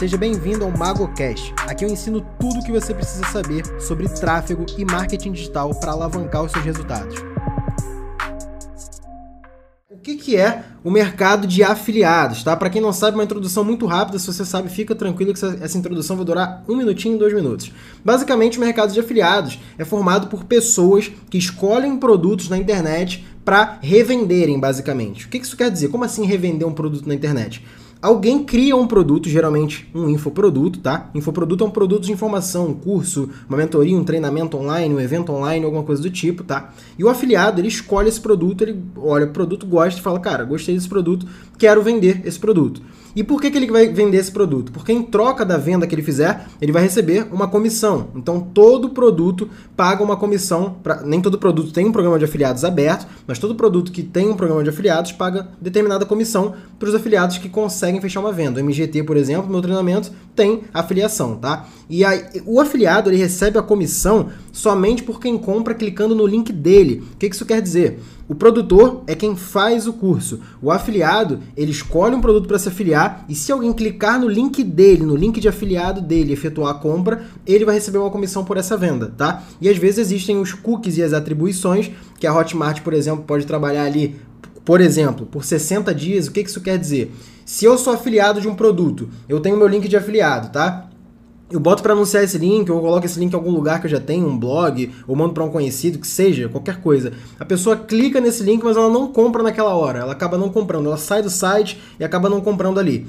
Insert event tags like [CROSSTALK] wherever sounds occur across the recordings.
Seja bem-vindo ao MagoCast. Aqui eu ensino tudo o que você precisa saber sobre tráfego e marketing digital para alavancar os seus resultados. O que, que é o mercado de afiliados, tá? Para quem não sabe, uma introdução muito rápida. Se você sabe, fica tranquilo que essa introdução vai durar um minutinho, dois minutos. Basicamente, o mercado de afiliados é formado por pessoas que escolhem produtos na internet para revenderem, basicamente. O que isso quer dizer? Como assim revender um produto na internet? Alguém cria um produto, geralmente um infoproduto, tá? Infoproduto é um produto de informação, um curso, uma mentoria, um treinamento online, um evento online, alguma coisa do tipo, tá? E o afiliado, ele escolhe esse produto, ele olha o produto, gosta e fala, cara, gostei desse produto, quero vender esse produto. E por que, que ele vai vender esse produto? Porque em troca da venda que ele fizer, ele vai receber uma comissão. Então todo produto paga uma comissão. Pra... Nem todo produto tem um programa de afiliados aberto, mas todo produto que tem um programa de afiliados paga determinada comissão para os afiliados que conseguem fechar uma venda. O MGT, por exemplo, meu treinamento tem afiliação, tá? E aí, o afiliado ele recebe a comissão somente por quem compra clicando no link dele. O que isso quer dizer? O produtor é quem faz o curso. O afiliado, ele escolhe um produto para se afiliar e se alguém clicar no link dele, no link de afiliado dele, efetuar a compra, ele vai receber uma comissão por essa venda, tá? E às vezes existem os cookies e as atribuições que a Hotmart, por exemplo, pode trabalhar ali, por exemplo, por 60 dias. O que isso quer dizer? Se eu sou afiliado de um produto, eu tenho meu link de afiliado, tá? Eu boto para anunciar esse link, ou coloco esse link em algum lugar que eu já tenho, um blog, ou mando para um conhecido, que seja, qualquer coisa. A pessoa clica nesse link, mas ela não compra naquela hora, ela acaba não comprando, ela sai do site e acaba não comprando ali.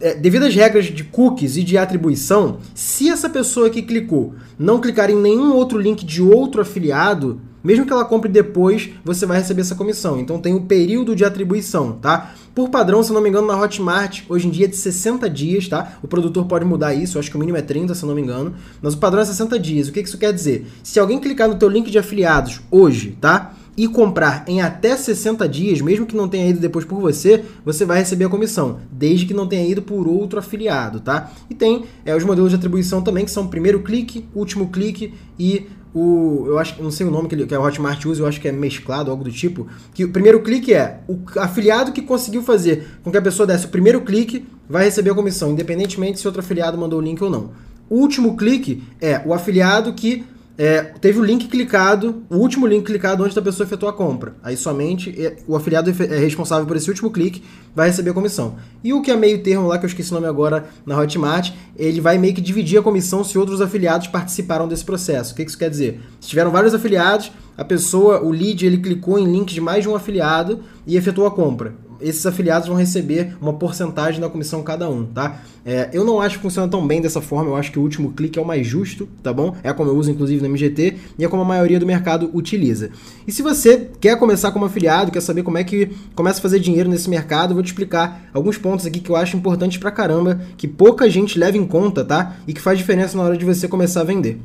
É, devido às regras de cookies e de atribuição, se essa pessoa que clicou não clicar em nenhum outro link de outro afiliado, mesmo que ela compre depois, você vai receber essa comissão. Então tem o período de atribuição, tá? Por padrão, se não me engano, na Hotmart, hoje em dia é de 60 dias, tá? O produtor pode mudar isso, acho que o mínimo é 30, se não me engano. Mas o padrão é 60 dias. O que isso quer dizer? Se alguém clicar no teu link de afiliados hoje, tá? e comprar em até 60 dias, mesmo que não tenha ido depois por você, você vai receber a comissão, desde que não tenha ido por outro afiliado, tá? E tem é, os modelos de atribuição também, que são primeiro clique, último clique e o. Eu acho não sei o nome que, ele, que a Hotmart usa, eu acho que é mesclado, algo do tipo. Que o primeiro clique é o afiliado que conseguiu fazer com que a pessoa desse o primeiro clique, vai receber a comissão, independentemente se outro afiliado mandou o link ou não. O último clique é o afiliado que é, teve o link clicado, o último link clicado antes da pessoa efetuar a compra. Aí somente é, o afiliado é responsável por esse último clique, vai receber a comissão. E o que é meio termo lá, que eu esqueci o nome agora, na Hotmart, ele vai meio que dividir a comissão se outros afiliados participaram desse processo. O que isso quer dizer? Se tiveram vários afiliados, a pessoa, o lead, ele clicou em links de mais de um afiliado e efetuou a compra esses afiliados vão receber uma porcentagem da comissão cada um, tá? É, eu não acho que funciona tão bem dessa forma, eu acho que o último clique é o mais justo, tá bom? É como eu uso inclusive no MGT e é como a maioria do mercado utiliza. E se você quer começar como afiliado, quer saber como é que começa a fazer dinheiro nesse mercado, eu vou te explicar alguns pontos aqui que eu acho importantes pra caramba, que pouca gente leva em conta, tá? E que faz diferença na hora de você começar a vender.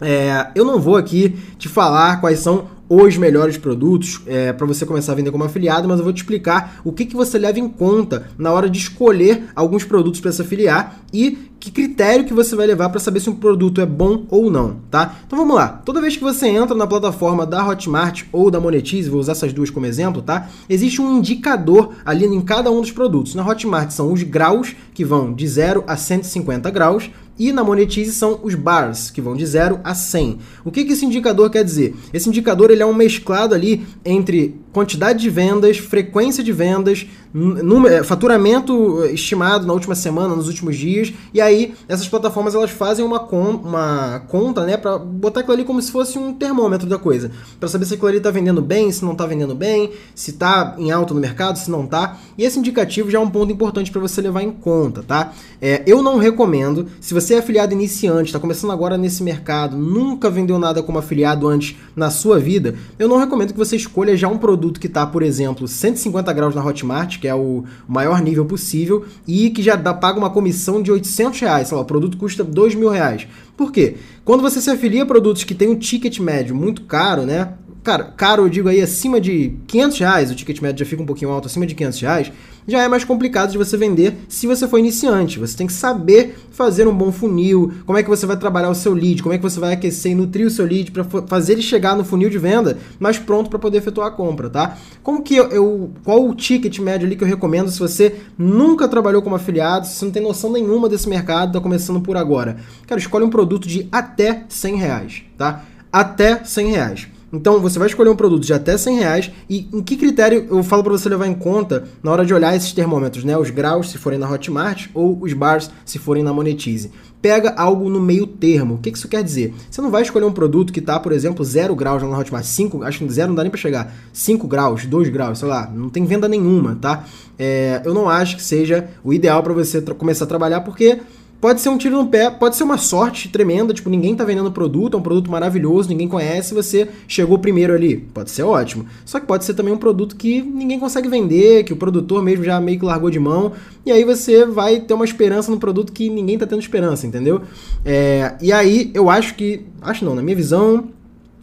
É, eu não vou aqui te falar quais são os melhores produtos é, para você começar a vender como afiliado, mas eu vou te explicar o que, que você leva em conta na hora de escolher alguns produtos para se afiliar e que critério que você vai levar para saber se um produto é bom ou não, tá? Então vamos lá. Toda vez que você entra na plataforma da Hotmart ou da Monetize, vou usar essas duas como exemplo, tá? Existe um indicador ali em cada um dos produtos. Na Hotmart são os graus que vão de 0 a 150 graus e na Monetize são os bars, que vão de 0 a 100. O que, que esse indicador quer dizer? Esse indicador ele é um mesclado ali entre quantidade de vendas, frequência de vendas, número, faturamento estimado na última semana, nos últimos dias, e aí essas plataformas elas fazem uma, con uma conta, né, para botar aquilo ali como se fosse um termômetro da coisa, para saber se aquilo ali está vendendo bem, se não está vendendo bem, se está em alta no mercado, se não está. E esse indicativo já é um ponto importante para você levar em conta, tá? É, eu não recomendo, se você é afiliado iniciante, está começando agora nesse mercado, nunca vendeu nada como afiliado antes na sua vida, eu não recomendo que você escolha já um produto que está, por exemplo, 150 graus na Hotmart, que é o maior nível possível, e que já dá, paga uma comissão de 800 reais. Sei lá, o produto custa 2 mil reais. Por quê? Quando você se afilia a produtos que tem um ticket médio muito caro, né? Cara, caro eu digo aí acima de 500 reais, o ticket médio já fica um pouquinho alto, acima de 500 reais. Já é mais complicado de você vender se você for iniciante. Você tem que saber fazer um bom funil, como é que você vai trabalhar o seu lead, como é que você vai aquecer e nutrir o seu lead para fazer ele chegar no funil de venda mais pronto para poder efetuar a compra, tá? Como que eu, eu, qual o ticket médio ali que eu recomendo se você nunca trabalhou como afiliado, se você não tem noção nenhuma desse mercado, está começando por agora? Cara, escolhe um produto de até 100 reais, tá? Até 100 reais. Então você vai escolher um produto de até 100 reais e em que critério eu falo para você levar em conta na hora de olhar esses termômetros, né? Os graus se forem na Hotmart ou os bars se forem na Monetize. Pega algo no meio termo. O que isso quer dizer? Você não vai escolher um produto que está, por exemplo, 0 graus na Hotmart, 5, acho que 0 não dá nem para chegar, 5 graus, 2 graus, sei lá, não tem venda nenhuma, tá? É, eu não acho que seja o ideal para você começar a trabalhar porque Pode ser um tiro no pé, pode ser uma sorte tremenda, tipo, ninguém tá vendendo produto, é um produto maravilhoso, ninguém conhece, você chegou primeiro ali. Pode ser ótimo. Só que pode ser também um produto que ninguém consegue vender, que o produtor mesmo já meio que largou de mão, e aí você vai ter uma esperança no produto que ninguém tá tendo esperança, entendeu? É, e aí eu acho que, acho não, na minha visão,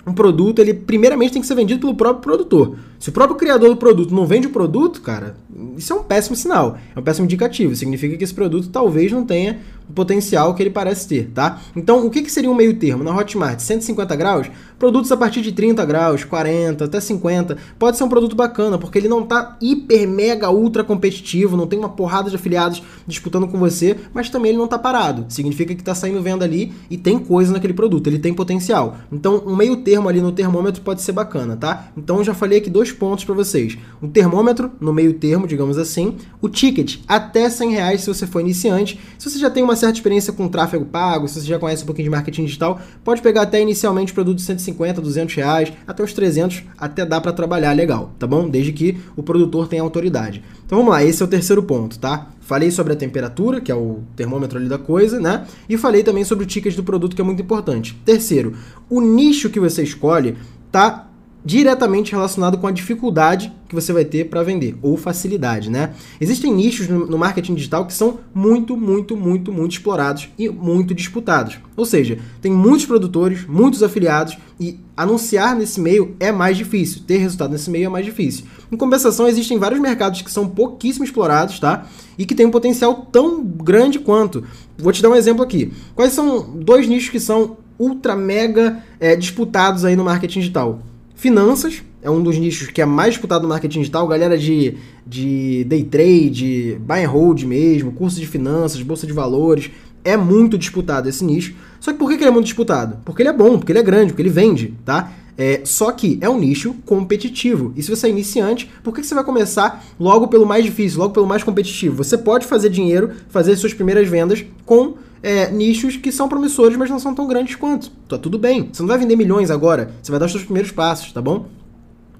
um produto, ele primeiramente tem que ser vendido pelo próprio produtor. Se o próprio criador do produto não vende o produto, cara, isso é um péssimo sinal, é um péssimo indicativo. Significa que esse produto talvez não tenha o potencial que ele parece ter, tá? Então, o que, que seria um meio termo? Na Hotmart, 150 graus, produtos a partir de 30 graus, 40, até 50, pode ser um produto bacana, porque ele não tá hiper, mega, ultra competitivo, não tem uma porrada de afiliados disputando com você, mas também ele não tá parado. Significa que tá saindo venda ali e tem coisa naquele produto, ele tem potencial. Então, um meio termo ali no termômetro pode ser bacana, tá? Então, já falei aqui dois pontos para vocês. Um termômetro no meio termo, digamos assim, o ticket até 100 reais se você for iniciante. Se você já tem uma certa experiência com tráfego pago, se você já conhece um pouquinho de marketing digital, pode pegar até inicialmente produtos de 150, 200 reais, até os 300, até dá para trabalhar legal, tá bom? Desde que o produtor tenha autoridade. Então vamos lá, esse é o terceiro ponto, tá? Falei sobre a temperatura, que é o termômetro ali da coisa, né? E falei também sobre o ticket do produto, que é muito importante. Terceiro, o nicho que você escolhe tá diretamente relacionado com a dificuldade que você vai ter para vender, ou facilidade, né? Existem nichos no, marketing digital que são muito, muito, muito, muito explorados e muito disputados. Ou seja, tem muitos produtores, muitos afiliados e anunciar nesse meio é mais difícil, ter resultado nesse meio é mais difícil. Em compensação, existem vários mercados que são pouquíssimo explorados, tá? E que têm um potencial tão grande quanto. Vou te dar um exemplo aqui. Quais são dois nichos que são ultra mega é, disputados aí no marketing digital? Finanças é um dos nichos que é mais disputado no marketing digital, galera de, de day trade, buy and hold mesmo, curso de finanças, bolsa de valores. É muito disputado esse nicho. Só que por que ele é muito disputado? Porque ele é bom, porque ele é grande, porque ele vende, tá? É, só que é um nicho competitivo. E se você é iniciante, por que você vai começar logo pelo mais difícil, logo pelo mais competitivo? Você pode fazer dinheiro, fazer suas primeiras vendas com é, nichos que são promissores, mas não são tão grandes quanto. Tá tudo bem. Você não vai vender milhões agora. Você vai dar os seus primeiros passos, tá bom?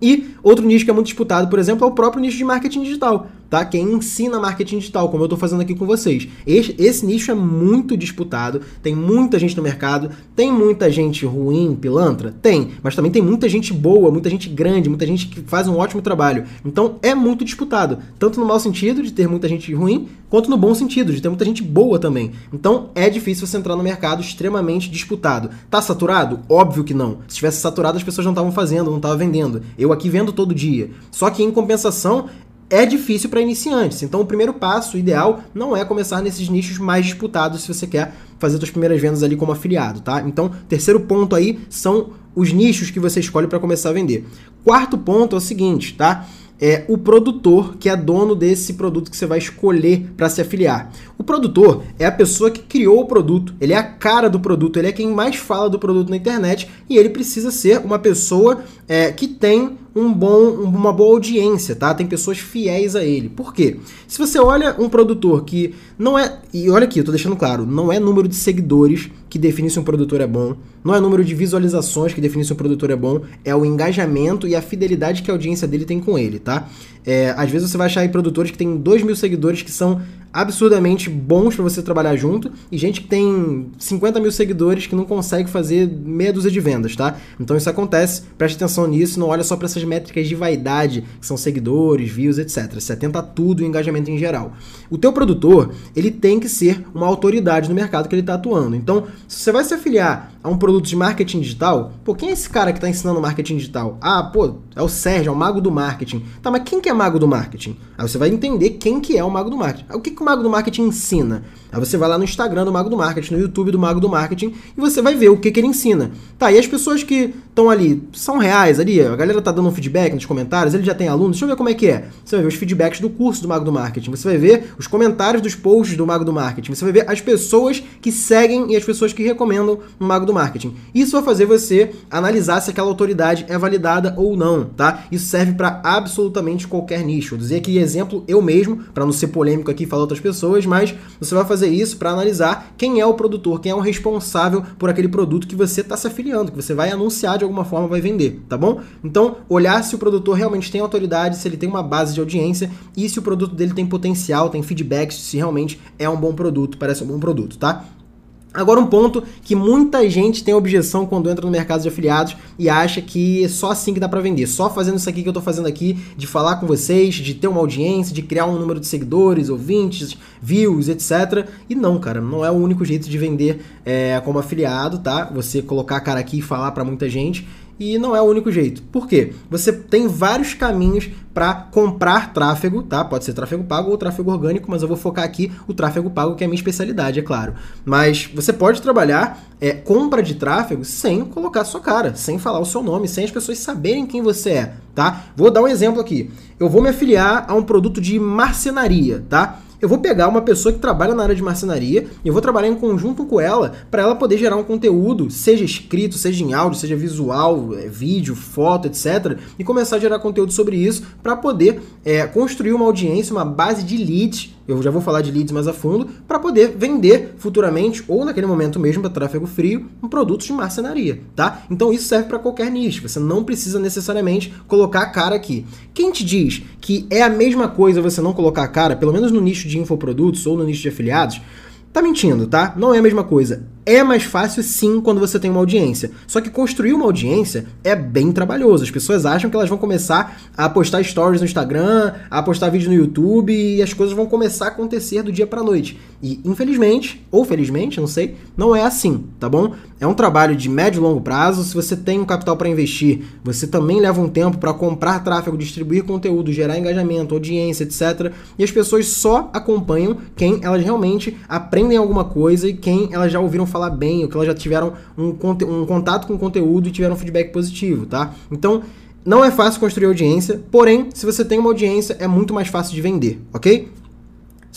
E outro nicho que é muito disputado, por exemplo, é o próprio nicho de marketing digital tá? Quem ensina marketing digital, como eu estou fazendo aqui com vocês. Esse, esse, nicho é muito disputado, tem muita gente no mercado, tem muita gente ruim, pilantra? Tem, mas também tem muita gente boa, muita gente grande, muita gente que faz um ótimo trabalho. Então é muito disputado, tanto no mau sentido de ter muita gente ruim, quanto no bom sentido de ter muita gente boa também. Então é difícil você entrar no mercado extremamente disputado. Tá saturado? Óbvio que não. Se tivesse saturado, as pessoas não estavam fazendo, não estavam vendendo. Eu aqui vendo todo dia. Só que em compensação, é difícil para iniciantes. Então, o primeiro passo ideal não é começar nesses nichos mais disputados se você quer fazer suas primeiras vendas ali como afiliado, tá? Então, terceiro ponto aí são os nichos que você escolhe para começar a vender. Quarto ponto é o seguinte, tá? é o produtor que é dono desse produto que você vai escolher para se afiliar. O produtor é a pessoa que criou o produto, ele é a cara do produto, ele é quem mais fala do produto na internet e ele precisa ser uma pessoa é, que tem um bom, uma boa audiência, tá? Tem pessoas fiéis a ele. Por quê? Se você olha um produtor que não é. E olha aqui, eu tô deixando claro, não é número de seguidores que define se um produtor é bom, não é número de visualizações que define se um produtor é bom, é o engajamento e a fidelidade que a audiência dele tem com ele, tá? É, às vezes você vai achar aí produtores que têm 2 mil seguidores que são absurdamente bons para você trabalhar junto e gente que tem 50 mil seguidores que não consegue fazer meia dúzia de vendas, tá? Então isso acontece, preste atenção nisso, não olha só para essas métricas de vaidade, que são seguidores, views, etc. Você atenta a tudo, o engajamento em geral. O teu produtor, ele tem que ser uma autoridade no mercado que ele está atuando. Então, se você vai se afiliar a um produto de marketing digital, pô, quem é esse cara que está ensinando marketing digital? Ah, pô, é o Sérgio, é o mago do marketing. Tá, mas quem que é mago do marketing? Aí você vai entender quem que é o mago do marketing. O que, que o mago do marketing ensina? Aí você vai lá no Instagram do Mago do Marketing, no YouTube do Mago do Marketing, e você vai ver o que, que ele ensina. Tá, e as pessoas que estão ali, são reais ali, a galera tá dando um feedback nos comentários, ele já tem alunos, deixa eu ver como é que é. Você vai ver os feedbacks do curso do Mago do Marketing, você vai ver os comentários dos posts do Mago do Marketing, você vai ver as pessoas que seguem e as pessoas que recomendam o Mago do Marketing. Isso vai fazer você analisar se aquela autoridade é validada ou não, tá? Isso serve para absolutamente qualquer nicho. Vou dizer aqui exemplo eu mesmo, para não ser polêmico aqui e falar outras pessoas, mas você vai fazer isso para analisar quem é o produtor, quem é o responsável por aquele produto que você está se afiliando, que você vai anunciar de alguma forma, vai vender, tá bom? Então, olhar se o produtor realmente tem autoridade, se ele tem uma base de audiência e se o produto dele tem potencial, tem feedbacks, se realmente é um bom produto, parece um bom produto, tá? Agora um ponto que muita gente tem objeção quando entra no mercado de afiliados e acha que é só assim que dá para vender, só fazendo isso aqui que eu tô fazendo aqui, de falar com vocês, de ter uma audiência, de criar um número de seguidores, ouvintes, views, etc. E não, cara, não é o único jeito de vender é, como afiliado, tá? Você colocar a cara aqui e falar para muita gente e não é o único jeito. Por quê? Você tem vários caminhos para comprar tráfego, tá? Pode ser tráfego pago ou tráfego orgânico, mas eu vou focar aqui o tráfego pago, que é a minha especialidade, é claro. Mas você pode trabalhar é, compra de tráfego sem colocar sua cara, sem falar o seu nome, sem as pessoas saberem quem você é, tá? Vou dar um exemplo aqui. Eu vou me afiliar a um produto de marcenaria, tá? Eu vou pegar uma pessoa que trabalha na área de marcenaria e eu vou trabalhar em conjunto com ela para ela poder gerar um conteúdo, seja escrito, seja em áudio, seja visual, é, vídeo, foto, etc. E começar a gerar conteúdo sobre isso para poder é, construir uma audiência, uma base de leads eu já vou falar de leads mais a fundo, para poder vender futuramente ou naquele momento mesmo para tráfego frio um produto de marcenaria, tá? Então isso serve para qualquer nicho, você não precisa necessariamente colocar a cara aqui. Quem te diz que é a mesma coisa você não colocar a cara, pelo menos no nicho de infoprodutos ou no nicho de afiliados, tá mentindo, tá? Não é a mesma coisa. É mais fácil sim quando você tem uma audiência. Só que construir uma audiência é bem trabalhoso. As pessoas acham que elas vão começar a postar stories no Instagram, a postar vídeo no YouTube e as coisas vão começar a acontecer do dia para noite. E infelizmente, ou felizmente, não sei, não é assim, tá bom? É um trabalho de médio e longo prazo. Se você tem um capital para investir, você também leva um tempo para comprar tráfego, distribuir conteúdo, gerar engajamento, audiência, etc. E as pessoas só acompanham quem elas realmente aprendem alguma coisa e quem elas já ouviram falar bem, ou que elas já tiveram um, um contato com o conteúdo e tiveram um feedback positivo, tá? Então, não é fácil construir audiência, porém, se você tem uma audiência, é muito mais fácil de vender, ok?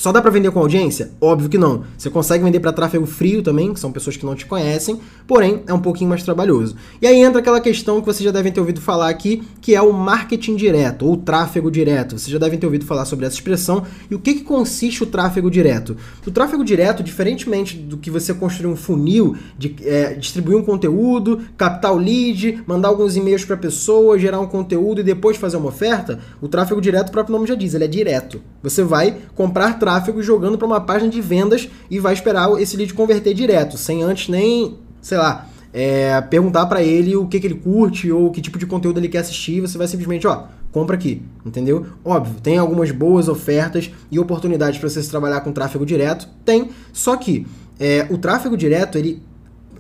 Só dá para vender com audiência? Óbvio que não. Você consegue vender para tráfego frio também, que são pessoas que não te conhecem, porém é um pouquinho mais trabalhoso. E aí entra aquela questão que vocês já devem ter ouvido falar aqui, que é o marketing direto ou tráfego direto. Vocês já devem ter ouvido falar sobre essa expressão. E o que, que consiste o tráfego direto? O tráfego direto, diferentemente do que você construir um funil, de é, distribuir um conteúdo, captar o lead, mandar alguns e-mails para a pessoa, gerar um conteúdo e depois fazer uma oferta, o tráfego direto, o próprio nome já diz, ele é direto. Você vai comprar tráfego jogando para uma página de vendas e vai esperar esse lead converter direto, sem antes nem, sei lá, é, perguntar para ele o que, que ele curte ou que tipo de conteúdo ele quer assistir. Você vai simplesmente, ó, compra aqui, entendeu? Óbvio, tem algumas boas ofertas e oportunidades para você trabalhar com tráfego direto, tem. Só que é, o tráfego direto, ele,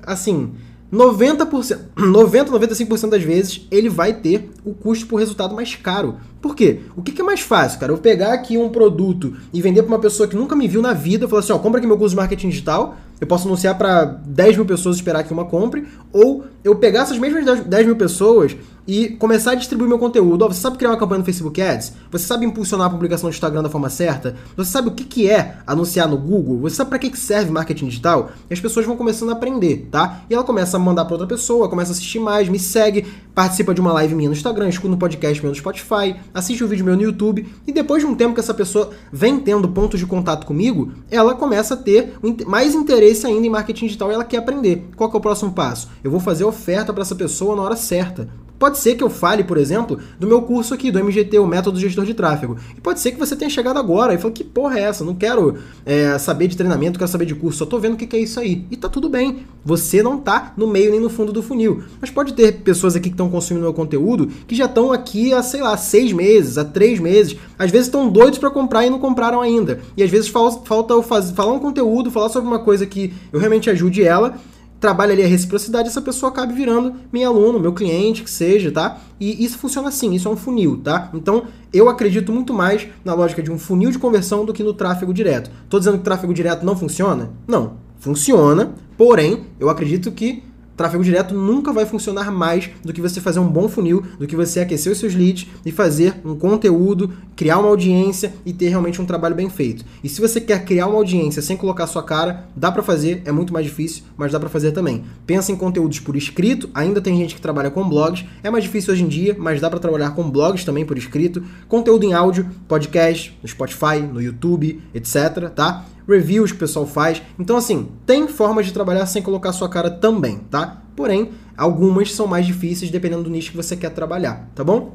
assim, 90%, 90, 95% das vezes ele vai ter o custo por resultado mais caro. Por quê? O que, é mais fácil, cara? Eu pegar aqui um produto e vender para uma pessoa que nunca me viu na vida, falar assim, ó, compra aqui meu curso de marketing digital, eu posso anunciar para 10 mil pessoas esperar que uma compre, ou eu pegar essas mesmas 10 mil pessoas e começar a distribuir meu conteúdo. Ó, você sabe criar uma campanha no Facebook Ads? Você sabe impulsionar a publicação no Instagram da forma certa? Você sabe o que, que é anunciar no Google? Você sabe para que, que serve marketing digital? E as pessoas vão começando a aprender, tá? E ela começa a mandar para outra pessoa, começa a assistir mais, me segue, participa de uma live minha no Instagram, escuta um podcast meu no Spotify, assiste um vídeo meu no YouTube, e depois de um tempo que essa pessoa vem tendo pontos de contato comigo, ela começa a ter mais interesse ainda em marketing digital e ela quer aprender. Qual que é o próximo passo? Eu vou fazer oferta para essa pessoa na hora certa Pode ser que eu fale, por exemplo, do meu curso aqui, do MGT, o Método Gestor de Tráfego. E pode ser que você tenha chegado agora e falou, que porra é essa? Não quero é, saber de treinamento, quero saber de curso, só tô vendo o que é isso aí. E tá tudo bem. Você não tá no meio nem no fundo do funil. Mas pode ter pessoas aqui que estão consumindo meu conteúdo que já estão aqui há, sei lá, seis meses, há três meses. Às vezes estão doidos para comprar e não compraram ainda. E às vezes falta eu falar um conteúdo, falar sobre uma coisa que eu realmente ajude ela trabalha ali a reciprocidade, essa pessoa acaba virando meu aluno, meu cliente, que seja, tá? E isso funciona assim, isso é um funil, tá? Então, eu acredito muito mais na lógica de um funil de conversão do que no tráfego direto. Tô dizendo que tráfego direto não funciona? Não, funciona, porém, eu acredito que tráfego direto nunca vai funcionar mais do que você fazer um bom funil, do que você aquecer os seus leads e fazer um conteúdo, criar uma audiência e ter realmente um trabalho bem feito. E se você quer criar uma audiência sem colocar sua cara, dá para fazer, é muito mais difícil, mas dá para fazer também. Pensa em conteúdos por escrito, ainda tem gente que trabalha com blogs, é mais difícil hoje em dia, mas dá para trabalhar com blogs também por escrito, conteúdo em áudio, podcast, no Spotify, no YouTube, etc, tá? Reviews que o pessoal faz. Então, assim, tem formas de trabalhar sem colocar sua cara também, tá? Porém, algumas são mais difíceis dependendo do nicho que você quer trabalhar, tá bom?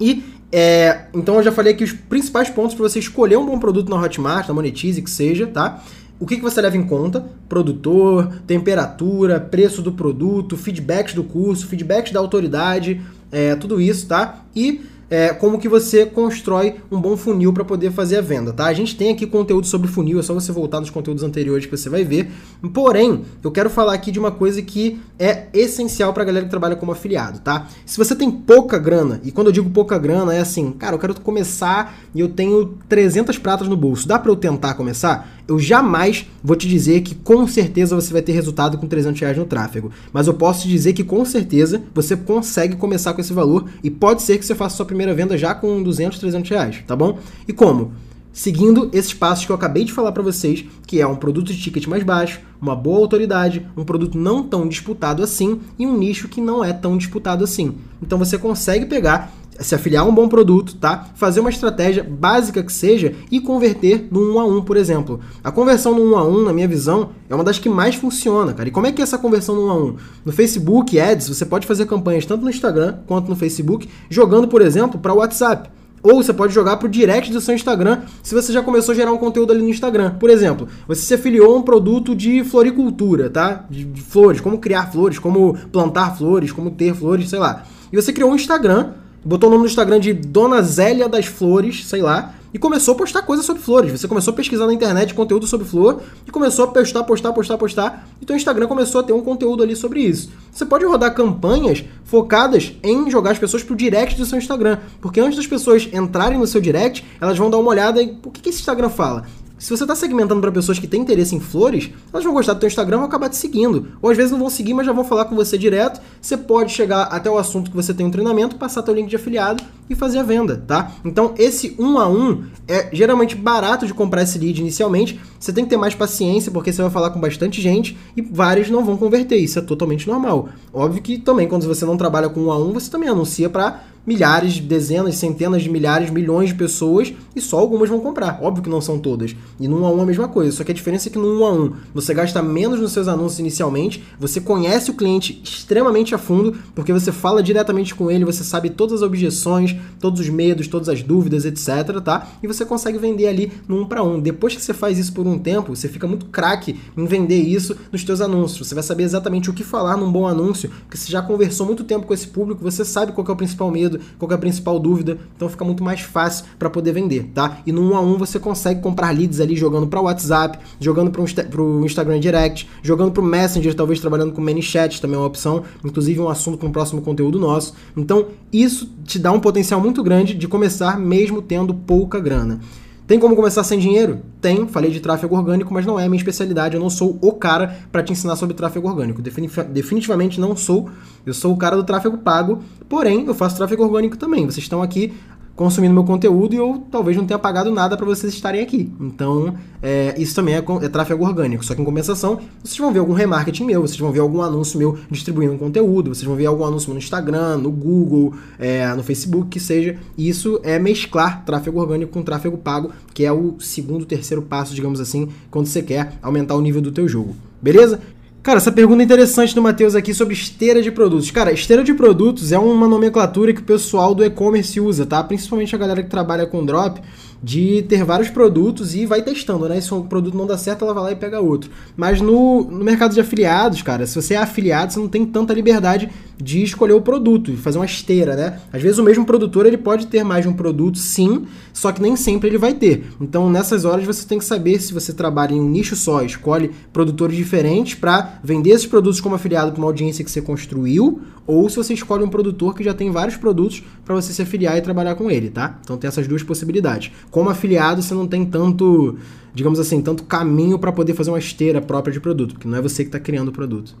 E é, então eu já falei aqui os principais pontos para você escolher um bom produto na Hotmart, na Monetize, que seja, tá? O que, que você leva em conta? Produtor, temperatura, preço do produto, feedbacks do curso, feedbacks da autoridade, é, tudo isso, tá? E é, como que você constrói um bom funil para poder fazer a venda, tá? A gente tem aqui conteúdo sobre funil, é só você voltar nos conteúdos anteriores que você vai ver. Porém, eu quero falar aqui de uma coisa que é essencial para a galera que trabalha como afiliado, tá? Se você tem pouca grana, e quando eu digo pouca grana é assim, cara, eu quero começar e eu tenho 300 pratas no bolso, dá para eu tentar começar? Eu jamais vou te dizer que com certeza você vai ter resultado com 300 reais no tráfego, mas eu posso te dizer que com certeza você consegue começar com esse valor e pode ser que você faça sua primeira venda já com 200, 300 reais, tá bom? E como? Seguindo esses passos que eu acabei de falar para vocês, que é um produto de ticket mais baixo, uma boa autoridade, um produto não tão disputado assim e um nicho que não é tão disputado assim. Então você consegue pegar se afiliar a um bom produto, tá? Fazer uma estratégia básica que seja e converter no 1 a 1, por exemplo. A conversão no 1 a 1, na minha visão, é uma das que mais funciona, cara. E como é que é essa conversão no 1 a 1? No Facebook Ads, você pode fazer campanhas tanto no Instagram quanto no Facebook, jogando, por exemplo, para o WhatsApp. Ou você pode jogar para o direct do seu Instagram se você já começou a gerar um conteúdo ali no Instagram. Por exemplo, você se afiliou a um produto de floricultura, tá? De, de flores, como criar flores, como plantar flores, como ter flores, sei lá. E você criou um Instagram botou o nome no Instagram de Dona Zélia das Flores, sei lá, e começou a postar coisas sobre flores. Você começou a pesquisar na internet conteúdo sobre flor e começou a postar, postar, postar, postar. Então o Instagram começou a ter um conteúdo ali sobre isso. Você pode rodar campanhas focadas em jogar as pessoas pro direct do seu Instagram. Porque antes das pessoas entrarem no seu direct, elas vão dar uma olhada em o que, que esse Instagram fala. Se você está segmentando para pessoas que têm interesse em flores, elas vão gostar do teu Instagram e vão acabar te seguindo. Ou às vezes não vão seguir, mas já vão falar com você direto. Você pode chegar até o assunto que você tem um treinamento, passar teu link de afiliado e fazer a venda, tá? Então esse um a um é geralmente barato de comprar esse lead inicialmente. Você tem que ter mais paciência porque você vai falar com bastante gente e vários não vão converter. Isso é totalmente normal. Óbvio que também quando você não trabalha com um a um, você também anuncia para milhares, dezenas, centenas de milhares, milhões de pessoas e só algumas vão comprar. Óbvio que não são todas. E no 1 a 1 é a mesma coisa, só que a diferença é que no 1 a 1 você gasta menos nos seus anúncios inicialmente, você conhece o cliente extremamente a fundo, porque você fala diretamente com ele, você sabe todas as objeções, todos os medos, todas as dúvidas, etc, tá? E você consegue vender ali no 1 para 1. Depois que você faz isso por um tempo, você fica muito craque em vender isso nos seus anúncios. Você vai saber exatamente o que falar num bom anúncio, porque você já conversou muito tempo com esse público, você sabe qual é o principal medo, qual é a principal dúvida, então fica muito mais fácil para poder vender, tá? E no 1 a 1 você consegue comprar leads ali jogando para WhatsApp, jogando para o Instagram Direct, jogando para o Messenger, talvez trabalhando com ManyChat também é uma opção, inclusive um assunto para um próximo conteúdo nosso. Então, isso te dá um potencial muito grande de começar mesmo tendo pouca grana. Tem como começar sem dinheiro? Tem, falei de tráfego orgânico, mas não é a minha especialidade. Eu não sou o cara para te ensinar sobre tráfego orgânico. Definitivamente não sou. Eu sou o cara do tráfego pago, porém eu faço tráfego orgânico também. Vocês estão aqui consumindo meu conteúdo e eu talvez não tenha pagado nada para vocês estarem aqui. Então, é, isso também é, é, tráfego orgânico. Só que em compensação, vocês vão ver algum remarketing meu, vocês vão ver algum anúncio meu distribuindo conteúdo, vocês vão ver algum anúncio no Instagram, no Google, é, no Facebook, que seja. E isso é mesclar tráfego orgânico com tráfego pago, que é o segundo, terceiro passo, digamos assim, quando você quer aumentar o nível do teu jogo. Beleza? Cara, essa pergunta é interessante do Matheus aqui sobre esteira de produtos. Cara, esteira de produtos é uma nomenclatura que o pessoal do e-commerce usa, tá? Principalmente a galera que trabalha com drop de ter vários produtos e vai testando, né? Se um produto não dá certo, ela vai lá e pega outro. Mas no, no mercado de afiliados, cara, se você é afiliado, você não tem tanta liberdade de escolher o produto e fazer uma esteira, né? Às vezes o mesmo produtor ele pode ter mais de um produto, sim, só que nem sempre ele vai ter. Então nessas horas você tem que saber se você trabalha em um nicho só, escolhe produtores diferentes para vender esses produtos como afiliado para uma audiência que você construiu, ou se você escolhe um produtor que já tem vários produtos para você se afiliar e trabalhar com ele, tá? Então tem essas duas possibilidades. Como afiliado, você não tem tanto, digamos assim, tanto caminho para poder fazer uma esteira própria de produto, porque não é você que está criando o produto.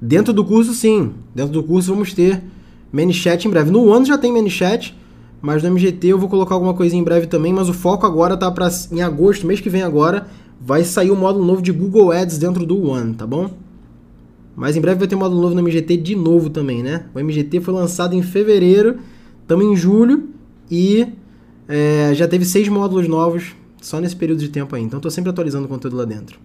Dentro do curso, sim. Dentro do curso vamos ter ManyChat em breve. No ano já tem ManyChat, mas no MGT eu vou colocar alguma coisa em breve também, mas o foco agora tá para em agosto, mês que vem agora, vai sair o módulo novo de Google Ads dentro do One, tá bom? Mas em breve vai ter módulo novo no MGT de novo também, né? O MGT foi lançado em fevereiro, estamos em julho e é, já teve seis módulos novos só nesse período de tempo aí. Então estou sempre atualizando o conteúdo lá dentro.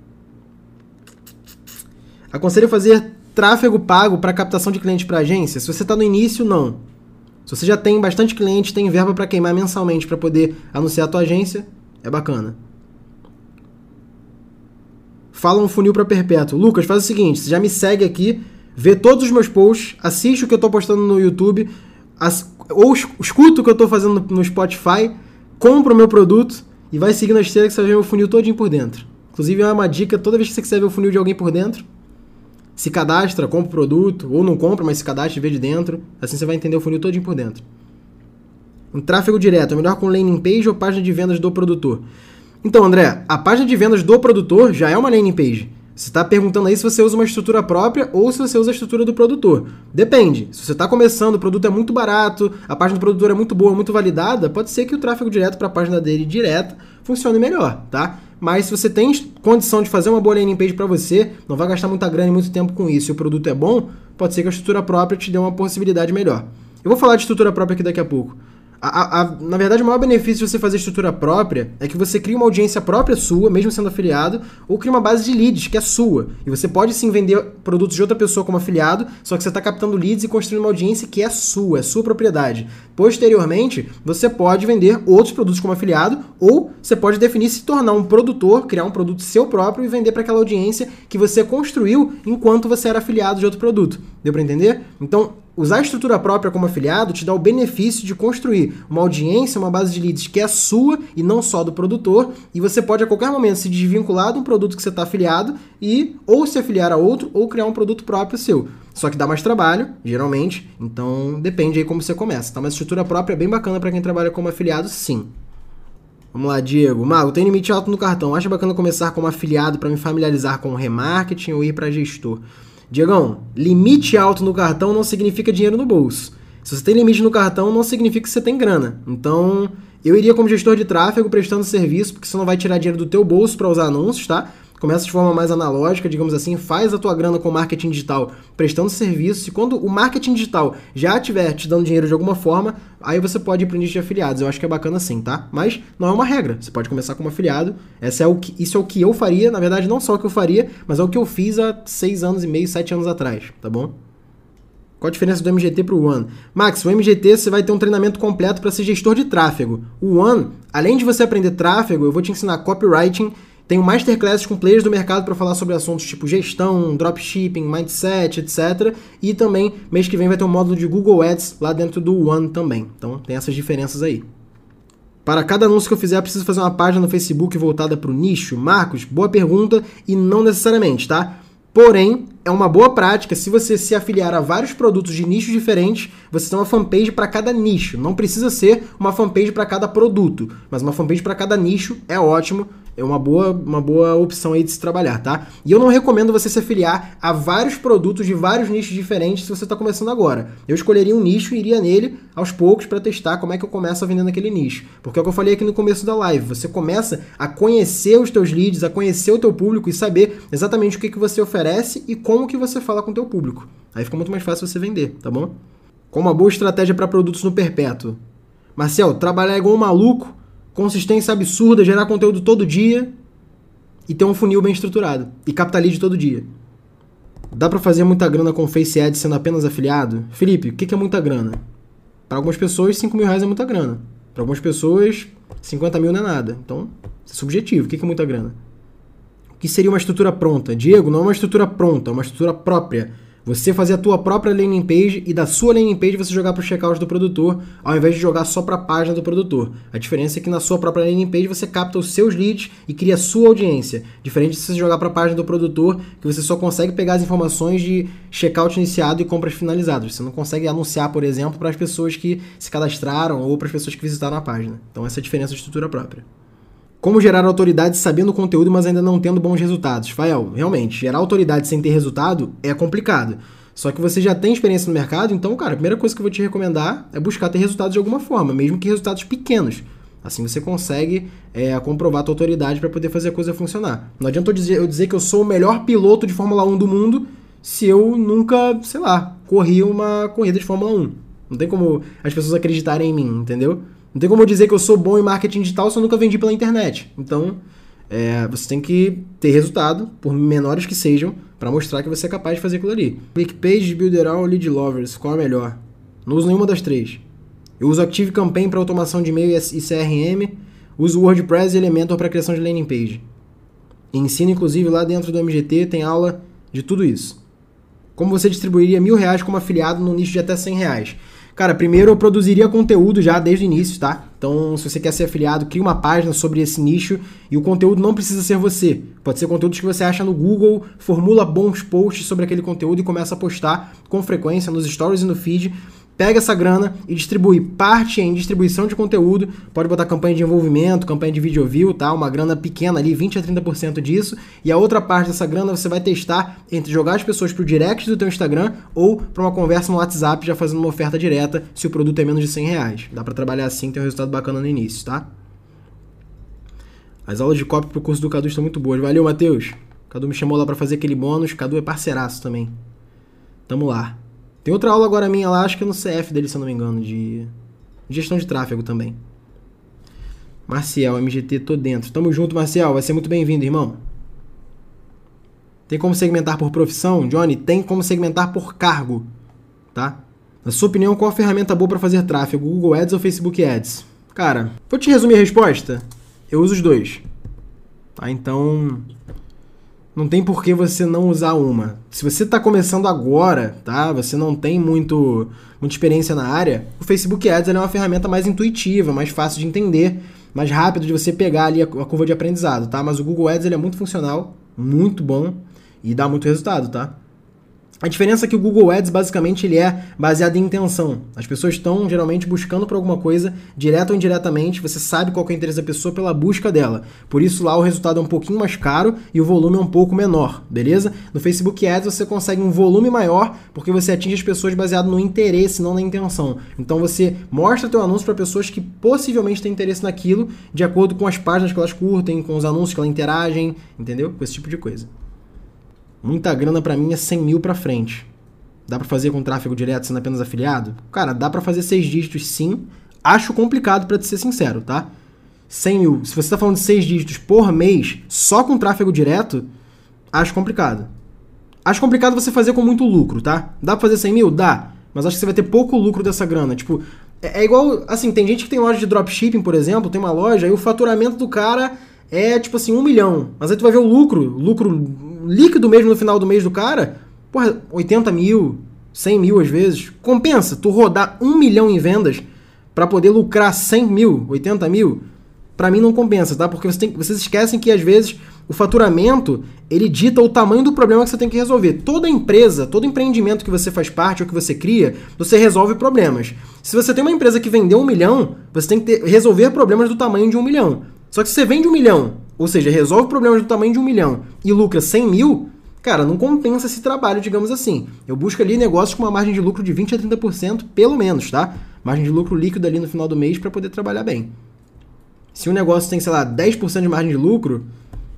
Aconselho fazer tráfego pago para captação de clientes para agência. Se você está no início, não. Se você já tem bastante cliente, tem verba para queimar mensalmente para poder anunciar a tua agência, é bacana. Fala um funil para perpétuo. Lucas, faz o seguinte, você já me segue aqui, vê todos os meus posts, assiste o que eu estou postando no YouTube, as, ou escuta o que eu estou fazendo no, Spotify, compra o meu produto e vai seguindo a esteira que você vai ver meu funil todinho por dentro. Inclusive é uma dica, toda vez que você quiser ver o funil de alguém por dentro, se cadastra, compra o produto, ou não compra, mas se cadastra e vê de dentro. Assim você vai entender o funil todinho por dentro. Um tráfego direto, é melhor com landing page ou página de vendas do produtor? Então, André, a página de vendas do produtor já é uma landing page. Você está perguntando aí se você usa uma estrutura própria ou se você usa a estrutura do produtor. Depende. Se você está começando, o produto é muito barato, a página do produtor é muito boa, muito validada, pode ser que o tráfego direto para a página dele direta funcione melhor, tá? Mas se você tem condição de fazer uma boa landing page para você, não vai gastar muita grana e muito tempo com isso, e o produto é bom, pode ser que a estrutura própria te dê uma possibilidade melhor. Eu vou falar de estrutura própria aqui daqui a pouco. A, a, na verdade, o maior benefício de você fazer estrutura própria é que você cria uma audiência própria sua, mesmo sendo afiliado, ou cria uma base de leads que é sua. E você pode sim vender produtos de outra pessoa como afiliado, só que você está captando leads e construindo uma audiência que é sua, é sua propriedade. Posteriormente, você pode vender outros produtos como afiliado, ou você pode definir se tornar um produtor, criar um produto seu próprio e vender para aquela audiência que você construiu enquanto você era afiliado de outro produto. Deu para entender? Então, Usar a estrutura própria como afiliado te dá o benefício de construir uma audiência, uma base de leads que é sua e não só do produtor, e você pode a qualquer momento se desvincular de um produto que você está afiliado e ou se afiliar a outro ou criar um produto próprio seu. Só que dá mais trabalho, geralmente, então depende aí como você começa. Tá? Mas estrutura própria é bem bacana para quem trabalha como afiliado, sim. Vamos lá, Diego. Mago, tem limite alto no cartão. Acha bacana começar como afiliado para me familiarizar com o remarketing ou ir para gestor? Diegão, limite alto no cartão não significa dinheiro no bolso. Se você tem limite no cartão, não significa que você tem grana. Então, eu iria como gestor de tráfego prestando serviço, porque você não vai tirar dinheiro do teu bolso para usar anúncios, tá? Começa de forma mais analógica, digamos assim, faz a tua grana com marketing digital prestando serviço. E quando o marketing digital já estiver te dando dinheiro de alguma forma, aí você pode ir para de afiliados. Eu acho que é bacana assim, tá? Mas não é uma regra. Você pode começar como afiliado. Essa é o que, isso é o que eu faria. Na verdade, não só o que eu faria, mas é o que eu fiz há seis anos e meio, sete anos atrás, tá bom? Qual a diferença do MGT para o One? Max, o MGT você vai ter um treinamento completo para ser gestor de tráfego. O One, além de você aprender tráfego, eu vou te ensinar copywriting tenho masterclasses com players do mercado para falar sobre assuntos tipo gestão, dropshipping, mindset, etc. E também, mês que vem, vai ter um módulo de Google Ads lá dentro do One também. Então, tem essas diferenças aí. Para cada anúncio que eu fizer, preciso fazer uma página no Facebook voltada para o nicho? Marcos, boa pergunta e não necessariamente, tá? Porém, é uma boa prática se você se afiliar a vários produtos de nichos diferentes, você tem uma fanpage para cada nicho. Não precisa ser uma fanpage para cada produto, mas uma fanpage para cada nicho é ótimo é uma boa, uma boa opção aí de se trabalhar, tá? E eu não recomendo você se afiliar a vários produtos de vários nichos diferentes se você está começando agora. Eu escolheria um nicho e iria nele aos poucos para testar como é que eu começo a vender naquele nicho. Porque é o que eu falei aqui no começo da live, você começa a conhecer os teus leads, a conhecer o teu público e saber exatamente o que, que você oferece e como que você fala com o teu público. Aí fica muito mais fácil você vender, tá bom? Com uma boa estratégia para produtos no perpétuo. Marcel, trabalhar igual um maluco consistência absurda, gerar conteúdo todo dia e ter um funil bem estruturado e captar lead todo dia. Dá para fazer muita grana com Face Ads sendo apenas afiliado? Felipe, o que é muita grana? Para algumas pessoas, 5 mil reais é muita grana. Para algumas pessoas, 50 mil não é nada. Então, é subjetivo. O que é muita grana? O que seria uma estrutura pronta? Diego, não é uma estrutura pronta, é uma estrutura própria você fazer a tua própria landing page e da sua landing page você jogar para o checkout do produtor, ao invés de jogar só para a página do produtor. A diferença é que na sua própria landing page você capta os seus leads e cria a sua audiência. Diferente de você jogar para a página do produtor, que você só consegue pegar as informações de checkout iniciado e compras finalizadas. Você não consegue anunciar, por exemplo, para as pessoas que se cadastraram ou para as pessoas que visitaram a página. Então essa é a diferença de estrutura própria. Como gerar autoridade sabendo o conteúdo, mas ainda não tendo bons resultados? Fael, realmente, gerar autoridade sem ter resultado é complicado. Só que você já tem experiência no mercado, então, cara, a primeira coisa que eu vou te recomendar é buscar ter resultados de alguma forma, mesmo que resultados pequenos. Assim você consegue é, comprovar a tua autoridade para poder fazer a coisa funcionar. Não adianta eu dizer, eu dizer que eu sou o melhor piloto de Fórmula 1 do mundo se eu nunca, sei lá, corri uma corrida de Fórmula 1. Não tem como as pessoas acreditarem em mim, entendeu? Não tem como eu dizer que eu sou bom em marketing digital se eu nunca vendi pela internet. Então, é, você tem que ter resultado, por menores que sejam, para mostrar que você é capaz de fazer aquilo ali. ClickPage, Builderall ou Lead Lovers, qual é melhor? Não uso nenhuma das três. Eu uso Active Campaign para automação de e-mail e CRM, uso WordPress e Elementor para criação de landing page. E ensino, inclusive, lá dentro do MGT, tem aula de tudo isso. Como você distribuiria mil reais como afiliado no nicho de até 100 reais? Cara, primeiro eu produziria conteúdo já desde o início, tá? Então, se você quer ser afiliado, cria uma página sobre esse nicho e o conteúdo não precisa ser você. Pode ser conteúdos que você acha no Google, formula bons posts sobre aquele conteúdo e começa a postar com frequência nos stories e no feed pega essa grana e distribui parte em distribuição de conteúdo, pode botar campanha de envolvimento, campanha de video view, tá? Uma grana pequena ali, 20 a 30% disso, e a outra parte dessa grana você vai testar entre jogar as pessoas pro direct do teu Instagram ou para uma conversa no WhatsApp já fazendo uma oferta direta se o produto é menos de 100 reais. Dá para trabalhar assim, ter um resultado bacana no início, tá? As aulas de copy pro curso do Cadu estão muito boas. Valeu, Matheus. Cadu me chamou lá para fazer aquele bônus. Cadu é parceiraço também. Tamo lá. Tem outra aula agora minha lá, acho que é no CF dele, se eu não me engano, de gestão de tráfego também. Marcial, MGT, tô dentro. Tamo junto, Marcial. Vai ser muito bem-vindo, irmão. Tem como segmentar por profissão? Johnny, tem como segmentar por cargo, tá? Na sua opinião, qual a ferramenta boa para fazer tráfego? Google Ads ou Facebook Ads? Cara, vou te resumir a resposta. Eu uso os dois. Tá? Então, não tem por que você não usar uma. Se você está começando agora, tá? Você não tem muito, muita experiência na área, o Facebook Ads é uma ferramenta mais intuitiva, mais fácil de entender, mais rápido de você pegar ali a, a curva de aprendizado, tá? Mas o Google Ads ele é muito funcional, muito bom e dá muito resultado, tá? A diferença é que o Google Ads basicamente ele é baseado em intenção. As pessoas estão geralmente buscando por alguma coisa, direto ou indiretamente, você sabe qual é o interesse da pessoa pela busca dela. Por isso lá o resultado é um pouquinho mais caro e o volume é um pouco menor, beleza? No Facebook Ads você consegue um volume maior porque você atinge as pessoas baseado no interesse, não na intenção. Então você mostra teu anúncio para pessoas que possivelmente têm interesse naquilo, de acordo com as páginas que elas curtem, com os anúncios que elas interagem, entendeu? Com esse tipo de coisa. Muita grana para mim é 100 mil para frente. Dá para fazer com tráfego direto sendo apenas afiliado? Cara, dá para fazer seis dígitos sim. Acho complicado para te ser sincero, tá? 100 mil. Se você tá falando de seis dígitos por mês só com tráfego direto, acho complicado. Acho complicado você fazer com muito lucro, tá? Dá pra fazer 100 mil? Dá. Mas acho que você vai ter pouco lucro dessa grana. Tipo, é, é igual. Assim, tem gente que tem loja de dropshipping, por exemplo, tem uma loja e o faturamento do cara é tipo assim, um milhão. Mas aí tu vai ver o lucro, lucro líquido mesmo no final do mês do cara, porra, 80 mil, 100 mil às vezes. Compensa tu rodar um milhão em vendas para poder lucrar 100 mil, 80 mil? Para mim não compensa, tá? Porque você tem, vocês esquecem que às vezes o faturamento ele dita o tamanho do problema que você tem que resolver. Toda empresa, todo empreendimento que você faz parte ou que você cria, você resolve problemas. Se você tem uma empresa que vendeu um milhão, você tem que ter, resolver problemas do tamanho de um milhão. Só que se você vende um milhão, ou seja, resolve problemas do tamanho de um milhão e lucra 100 mil, cara, não compensa esse trabalho, digamos assim. Eu busco ali negócios com uma margem de lucro de 20 a 30%, pelo menos, tá? Margem de lucro líquido ali no final do mês para poder trabalhar bem. Se um negócio tem, sei lá, 10% de margem de lucro,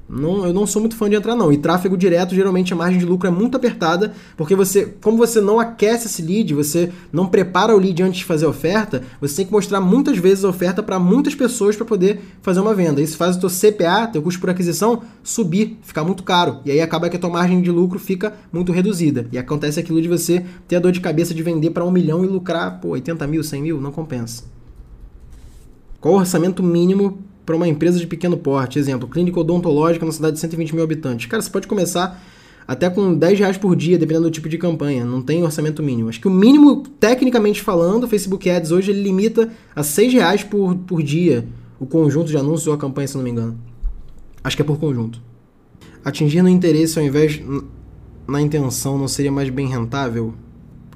Não, eu não sou muito fã de entrar, não. E tráfego direto, geralmente a margem de lucro é muito apertada, porque você, como você não aquece esse lead, você não prepara o lead antes de fazer a oferta, você tem que mostrar muitas vezes a oferta para muitas pessoas para poder fazer uma venda. Isso faz o teu CPA, teu custo por aquisição, subir, ficar muito caro. E aí acaba que a tua margem de lucro fica muito reduzida. E acontece aquilo de você ter a dor de cabeça de vender para um milhão e lucrar, pô, 80 mil, 100 mil, não compensa. Qual o orçamento mínimo para uma empresa de pequeno porte. Exemplo, clínica odontológica na cidade de 120 mil habitantes. Cara, você pode começar até com 10 reais por dia, dependendo do tipo de campanha. Não tem orçamento mínimo. Acho que o mínimo, tecnicamente falando, o Facebook Ads hoje ele limita a 6 reais por, por dia o conjunto de anúncios ou a campanha, se não me engano. Acho que é por conjunto. Atingir no interesse ao invés na intenção não seria mais bem rentável?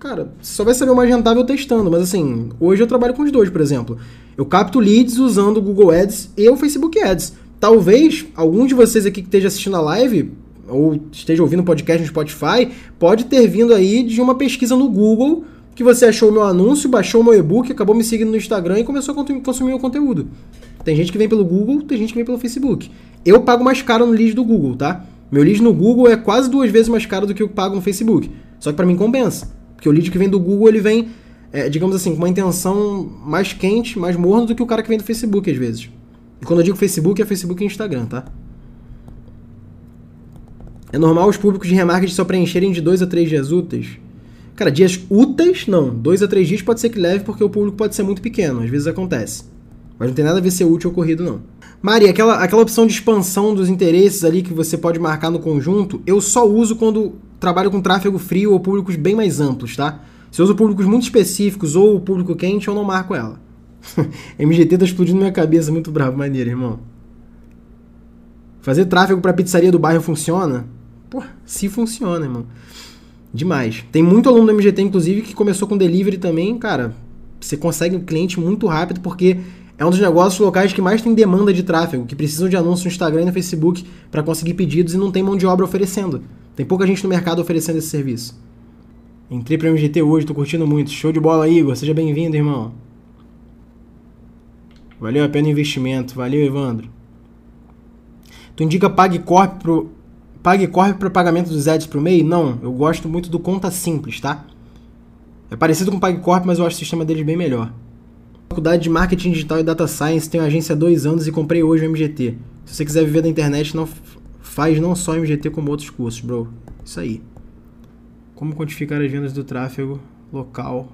Cara, só vai saber o mais rentável testando, mas assim, hoje eu trabalho com os dois, por exemplo. Eu capto leads usando o Google Ads e o Facebook Ads. Talvez algum de vocês aqui que esteja assistindo a live ou esteja ouvindo o podcast no Spotify, pode ter vindo aí de uma pesquisa no Google que você achou o meu anúncio, baixou o meu e-book, acabou me seguindo no Instagram e começou a consumir meu conteúdo. Tem gente que vem pelo Google, tem gente que vem pelo Facebook. Eu pago mais caro no lead do Google, tá? Meu lead no Google é quase duas vezes mais caro do que eu pago no Facebook. Só que para mim compensa. Porque o lead que vem do Google, ele vem é, digamos assim, com uma intenção mais quente, mais morno do que o cara que vem do Facebook às vezes. E quando eu digo Facebook, é Facebook e Instagram, tá? É normal os públicos de remarketing só preencherem de 2 a 3 dias úteis? Cara, dias úteis, não. 2 a 3 dias pode ser que leve porque o público pode ser muito pequeno, às vezes acontece. Mas não tem nada a ver ser útil ou corrido, não. Mari, aquela, aquela opção de expansão dos interesses ali que você pode marcar no conjunto, eu só uso quando trabalho com tráfego frio ou públicos bem mais amplos, tá? Se eu uso públicos muito específicos ou público quente, eu não marco ela. [LAUGHS] MGT tá explodindo minha cabeça, muito bravo, maneiro, irmão. Fazer tráfego para pizzaria do bairro funciona? Pô, se funciona, irmão. Demais. Tem muito aluno do MGT, inclusive, que começou com delivery também, cara. Você consegue um cliente muito rápido porque é um dos negócios locais que mais tem demanda de tráfego, que precisam de anúncios no Instagram e no Facebook para conseguir pedidos e não tem mão de obra oferecendo. Tem pouca gente no mercado oferecendo esse serviço. Entrei pra MGT hoje, tô curtindo muito. Show de bola, Igor. Seja bem-vindo, irmão. Valeu a pena o investimento. Valeu, Evandro. Tu indica PagCorp pro PagCorp para pagamento dos ads pro MEI? Não, eu gosto muito do Conta Simples, tá? É parecido com o PagCorp, mas eu acho o sistema deles bem melhor. Faculdade de Marketing Digital e Data Science, tenho agência há dois anos e comprei hoje o MGT. Se você quiser viver da internet, não faz não só MGT como outros cursos, bro. Isso aí. Como quantificar as vendas do tráfego local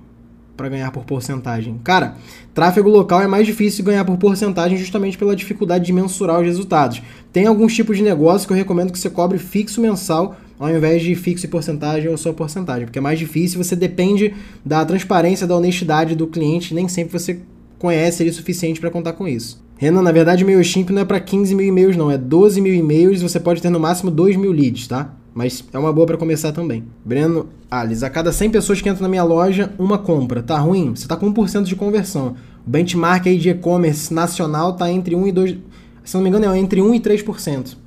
para ganhar por porcentagem? Cara, tráfego local é mais difícil ganhar por porcentagem justamente pela dificuldade de mensurar os resultados. Tem alguns tipos de negócio que eu recomendo que você cobre fixo mensal ao invés de fixo e porcentagem ou só porcentagem, porque é mais difícil, você depende da transparência, da honestidade do cliente, nem sempre você conhece ele o suficiente para contar com isso. Renan, na verdade, meu MailChimp não é para 15 mil e-mails, não, é 12 mil e-mails, você pode ter no máximo 2 mil leads, tá? Mas é uma boa para começar também. Breno Alice, a cada 100 pessoas que entram na minha loja, uma compra. Tá ruim? Você tá com 1% de conversão. O benchmark aí de e-commerce nacional tá entre 1 e 2, se não me engano, é entre 1 e 3%.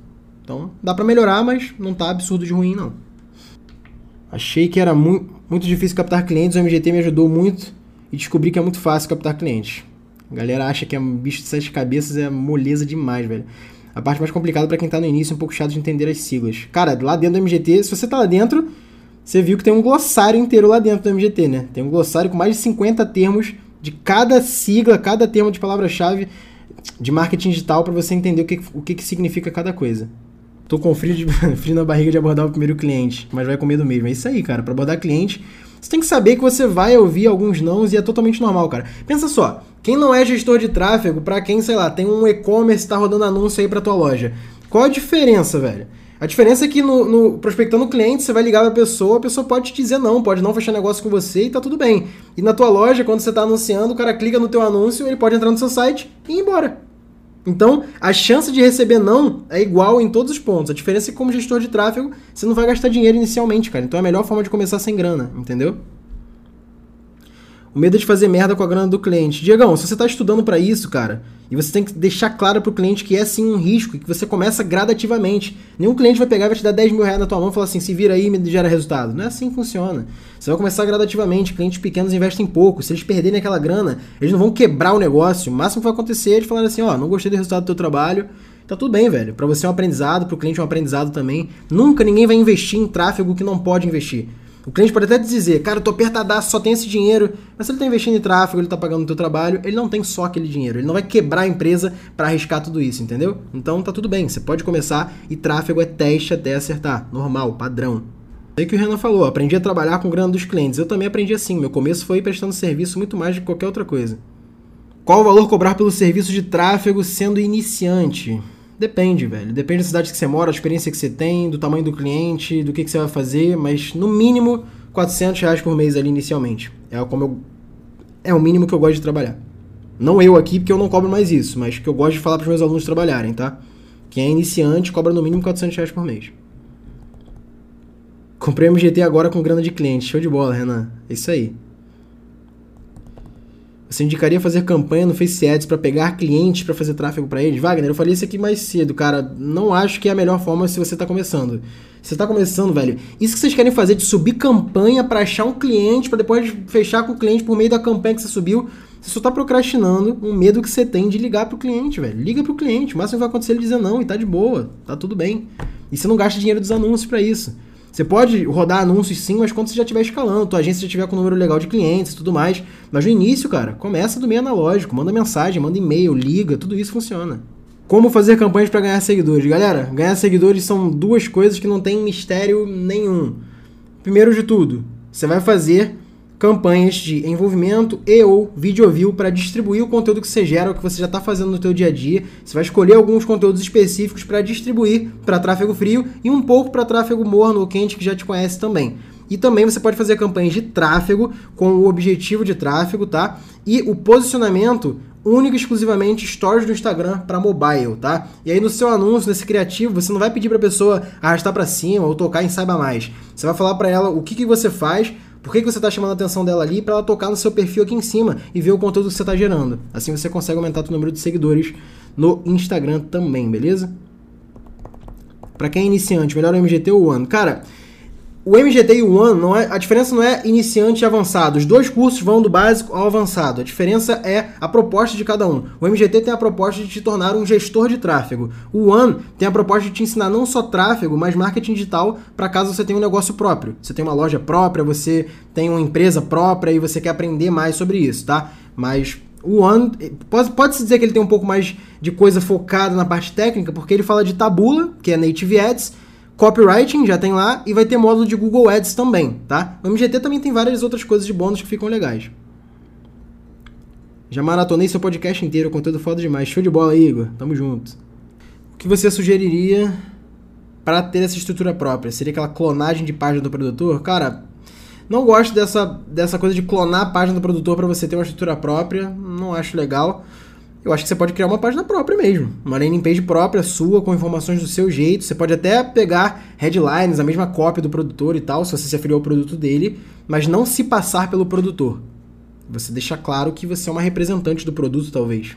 Então, dá para melhorar, mas não tá absurdo de ruim não. Achei que era mu muito difícil captar clientes, o MGT me ajudou muito e descobri que é muito fácil captar clientes. A galera acha que é um bicho de sete cabeças, é moleza demais, velho. A parte mais complicada para quem tá no início, é um pouco chato de entender as siglas. Cara, lá dentro do MGT, se você tá lá dentro, você viu que tem um glossário inteiro lá dentro do MGT, né? Tem um glossário com mais de 50 termos de cada sigla, cada termo de palavra-chave de marketing digital para você entender o que, o que, que significa cada coisa. Tô com frio, de, [LAUGHS] frio na barriga de abordar o primeiro cliente, mas vai com medo mesmo. É isso aí, cara. Para abordar cliente, você tem que saber que você vai ouvir alguns nãos e é totalmente normal, cara. Pensa só, quem não é gestor de tráfego, para quem, sei lá, tem um e-commerce tá rodando anúncio aí para tua loja. Qual a diferença, velho? A diferença é que no, no prospectando cliente, você vai ligar pra pessoa, a pessoa pode te dizer não, pode não fechar negócio com você e tá tudo bem. E na tua loja, quando você tá anunciando, o cara clica no teu anúncio, ele pode entrar no seu site e ir embora. Então, a chance de receber não é igual em todos os pontos. A diferença é que, como gestor de tráfego, você não vai gastar dinheiro inicialmente, cara. Então é a melhor forma de começar sem grana, entendeu? O medo de fazer merda com a grana do cliente. Diegão, se você está estudando para isso, cara, e você tem que deixar claro pro cliente que é sim um risco, que você começa gradativamente. Nenhum cliente vai pegar e vai te dar 10 mil reais na tua mão e falar assim, se vira aí e me gera resultado. Não é assim que funciona. Você vai começar gradativamente. Clientes pequenos investem pouco. Se eles perderem aquela grana, eles não vão quebrar o negócio. O máximo que vai acontecer é eles assim, ó, oh, não gostei do resultado do teu trabalho, tá Tá tudo bem, velho. Para você é um aprendizado, para o cliente é um aprendizado também. Nunca ninguém vai investir em tráfego que não pode investir. O cliente pode até dizer, cara, eu tô apertadaço, só tem esse dinheiro. Mas se ele tá investindo em tráfego, ele tá pagando o teu trabalho, ele não tem só aquele dinheiro. Ele não vai quebrar a empresa para arriscar tudo isso, entendeu? Então tá tudo bem, você pode começar e tráfego é teste até acertar. Normal, padrão. Sei que o Renan falou, aprendi a trabalhar com grana dos clientes. Eu também aprendi assim. Meu começo foi prestando serviço muito mais do que qualquer outra coisa. Qual o valor cobrar pelo serviço de tráfego sendo iniciante? Depende, velho. Depende da cidade que você mora, da experiência que você tem, do tamanho do cliente, do que, que você vai fazer, mas no mínimo 400 reais por mês ali inicialmente. É como eu... É o mínimo que eu gosto de trabalhar. Não eu aqui, porque eu não cobro mais isso, mas que eu gosto de falar para os meus alunos trabalharem, tá? Quem é iniciante cobra no mínimo 400 reais por mês. Comprei MGT agora com grana de cliente. Show de bola, Renan. É isso aí. Você indicaria fazer campanha no Face Ads para pegar clientes para fazer tráfego para eles? Wagner, eu falei isso aqui mais cedo, cara. Não acho que é a melhor forma se você está começando. Você está começando, velho. Isso que vocês querem fazer de subir campanha para achar um cliente, para depois fechar com o cliente por meio da campanha que você subiu, você só está procrastinando um medo que você tem de ligar pro cliente, velho. Liga pro cliente. O máximo que vai acontecer é ele dizer não e tá de boa, tá tudo bem. E você não gasta dinheiro dos anúncios para isso. Você pode rodar anúncios sim, mas quando você já estiver escalando, tua agência já estiver com um número legal de clientes e tudo mais. Mas no início, cara, começa do meio analógico, manda mensagem, manda e-mail, liga, tudo isso funciona. Como fazer campanhas para ganhar seguidores? Galera, ganhar seguidores são duas coisas que não tem mistério nenhum. Primeiro de tudo, você vai fazer campanhas de envolvimento e ou video view para distribuir o conteúdo que você gera, o que você já está fazendo no teu dia a dia. Você vai escolher alguns conteúdos específicos para distribuir para tráfego frio e um pouco para tráfego morno ou quente que já te conhece também. E também você pode fazer campanhas de tráfego com o objetivo de tráfego, tá? E o posicionamento único e exclusivamente stories do Instagram para mobile, tá? E aí no seu anúncio, nesse criativo, você não vai pedir para a pessoa arrastar para cima ou tocar em saiba mais. Você vai falar para ela o que, que você faz por que, que você está chamando a atenção dela ali para ela tocar no seu perfil aqui em cima e ver o conteúdo que você está gerando? Assim você consegue aumentar o número de seguidores no Instagram também, beleza? Para quem é iniciante, melhor o MGT ou o One? Cara, o MGT e o One, não é, a diferença não é iniciante e avançado. Os dois cursos vão do básico ao avançado. A diferença é a proposta de cada um. O MGT tem a proposta de te tornar um gestor de tráfego. O One tem a proposta de te ensinar não só tráfego, mas marketing digital para caso você tenha um negócio próprio. Você tem uma loja própria, você tem uma empresa própria e você quer aprender mais sobre isso, tá? Mas o One, pode-se pode dizer que ele tem um pouco mais de coisa focada na parte técnica, porque ele fala de tabula, que é Native Ads, Copywriting já tem lá e vai ter módulo de Google Ads também, tá? O MGT também tem várias outras coisas de bônus que ficam legais. Já maratonei seu podcast inteiro, conteúdo foda demais. Show de bola, Igor. Tamo junto. O que você sugeriria para ter essa estrutura própria? Seria aquela clonagem de página do produtor? Cara, não gosto dessa, dessa coisa de clonar a página do produtor para você ter uma estrutura própria. Não acho legal eu acho que você pode criar uma página própria mesmo. Uma landing page própria, sua, com informações do seu jeito. Você pode até pegar headlines, a mesma cópia do produtor e tal, se você se afiliou ao produto dele, mas não se passar pelo produtor. Você deixa claro que você é uma representante do produto, talvez.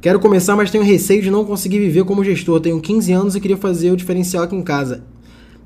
Quero começar, mas tenho receio de não conseguir viver como gestor. Tenho 15 anos e queria fazer o diferencial aqui em casa.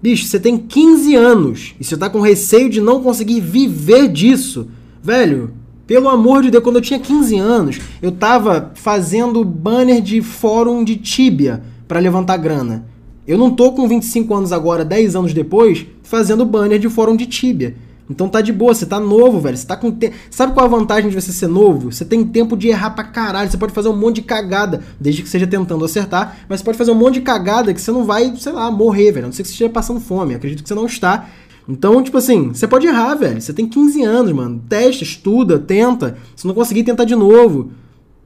Bicho, você tem 15 anos e você tá com receio de não conseguir viver disso. Velho, pelo amor de Deus, quando eu tinha 15 anos, eu tava fazendo banner de fórum de Tibia para levantar grana. Eu não tô com 25 anos agora, 10 anos depois, fazendo banner de fórum de Tibia. Então tá de boa, você tá novo, velho. Você tá com te... Sabe qual a vantagem de você ser novo? Você tem tempo de errar pra caralho. Você pode fazer um monte de cagada, desde que seja tentando acertar, mas você pode fazer um monte de cagada que você não vai, sei lá, morrer, velho. A não ser que você esteja passando fome. acredito que você não está. Então, tipo assim, você pode errar, velho. Você tem 15 anos, mano. Testa, estuda, tenta. Se não conseguir, tenta de novo.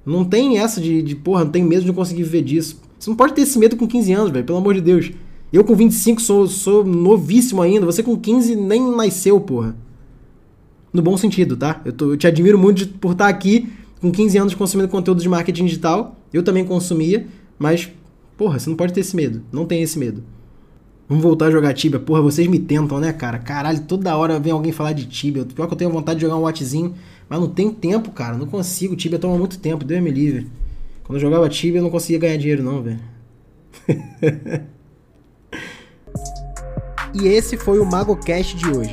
Não tem essa de, de, porra, não tem medo de não conseguir viver disso. Você não pode ter esse medo com 15 anos, velho. Pelo amor de Deus. Eu com 25 sou, sou novíssimo ainda. Você com 15 nem nasceu, porra. No bom sentido, tá? Eu, tô, eu te admiro muito de, por estar aqui com 15 anos consumindo conteúdo de marketing digital. Eu também consumia, mas, porra, você não pode ter esse medo. Não tem esse medo. Vamos voltar a jogar Tibia. Porra, vocês me tentam, né, cara? Caralho, toda hora vem alguém falar de Tibia. Pior que eu tenho vontade de jogar um Watchzinho, mas não tenho tempo, cara. Não consigo. Tibia toma muito tempo, Deus me livre. Quando eu jogava Tibia, eu não conseguia ganhar dinheiro, não, velho. [LAUGHS] e esse foi o MagoCast de hoje.